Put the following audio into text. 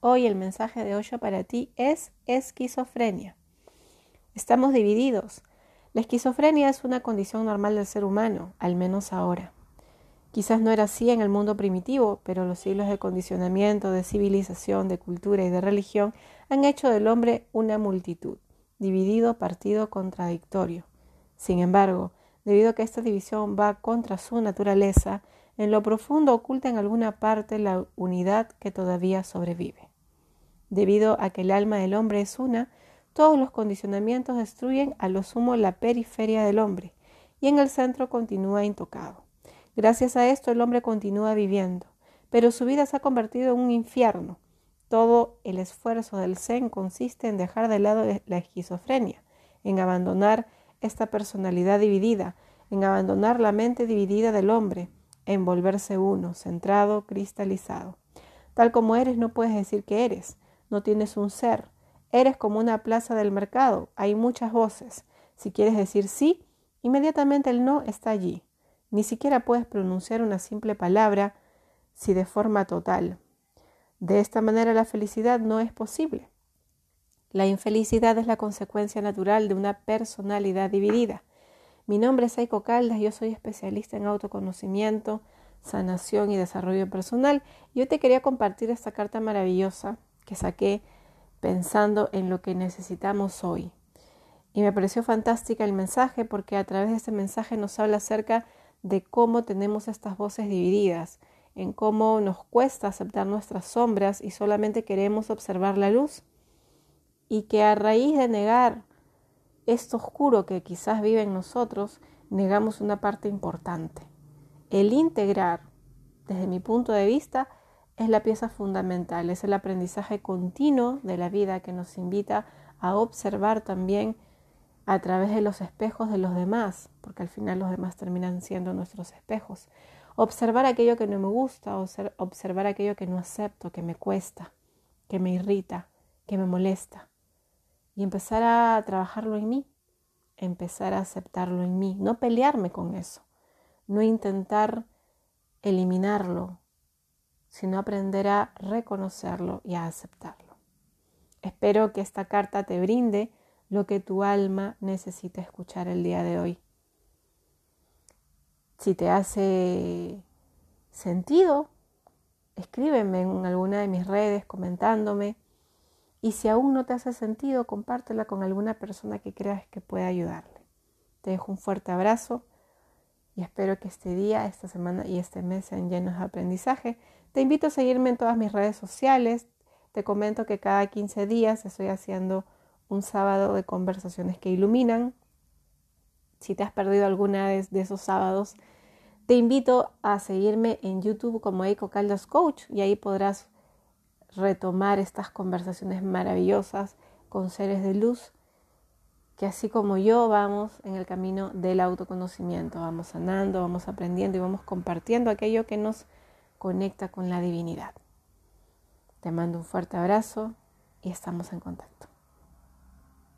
Hoy el mensaje de Osho para ti es esquizofrenia. Estamos divididos. La esquizofrenia es una condición normal del ser humano, al menos ahora. Quizás no era así en el mundo primitivo, pero los siglos de condicionamiento, de civilización, de cultura y de religión han hecho del hombre una multitud, dividido, partido, contradictorio. Sin embargo, debido a que esta división va contra su naturaleza, en lo profundo oculta en alguna parte la unidad que todavía sobrevive. Debido a que el alma del hombre es una, todos los condicionamientos destruyen a lo sumo la periferia del hombre, y en el centro continúa intocado. Gracias a esto el hombre continúa viviendo, pero su vida se ha convertido en un infierno. Todo el esfuerzo del Zen consiste en dejar de lado la esquizofrenia, en abandonar esta personalidad dividida, en abandonar la mente dividida del hombre, en volverse uno, centrado, cristalizado. Tal como eres, no puedes decir que eres, no tienes un ser. Eres como una plaza del mercado, hay muchas voces. Si quieres decir sí, inmediatamente el no está allí. Ni siquiera puedes pronunciar una simple palabra si de forma total. De esta manera la felicidad no es posible. La infelicidad es la consecuencia natural de una personalidad dividida. Mi nombre es Aiko Caldas, yo soy especialista en autoconocimiento, sanación y desarrollo personal. Yo te quería compartir esta carta maravillosa que saqué pensando en lo que necesitamos hoy. Y me pareció fantástica el mensaje porque a través de este mensaje nos habla acerca de cómo tenemos estas voces divididas, en cómo nos cuesta aceptar nuestras sombras y solamente queremos observar la luz. Y que a raíz de negar esto oscuro que quizás vive en nosotros, negamos una parte importante. El integrar, desde mi punto de vista, es la pieza fundamental, es el aprendizaje continuo de la vida que nos invita a observar también a través de los espejos de los demás, porque al final los demás terminan siendo nuestros espejos. Observar aquello que no me gusta, observar aquello que no acepto, que me cuesta, que me irrita, que me molesta y empezar a trabajarlo en mí, empezar a aceptarlo en mí, no pelearme con eso, no intentar eliminarlo, sino aprender a reconocerlo y a aceptarlo. Espero que esta carta te brinde lo que tu alma necesita escuchar el día de hoy. Si te hace sentido, escríbeme en alguna de mis redes comentándome y si aún no te hace sentido, compártela con alguna persona que creas que pueda ayudarle. Te dejo un fuerte abrazo y espero que este día, esta semana y este mes sean llenos de aprendizaje. Te invito a seguirme en todas mis redes sociales. Te comento que cada 15 días estoy haciendo un sábado de conversaciones que iluminan. Si te has perdido alguna de, esos sábados, te invito a seguirme en YouTube como Eiko Caldas Coach y ahí podrás retomar estas conversaciones maravillosas con seres de luz que así como yo vamos en el camino del autoconocimiento, vamos sanando, vamos aprendiendo y vamos compartiendo aquello que nos conecta con la divinidad. Te mando un fuerte abrazo y estamos en contacto.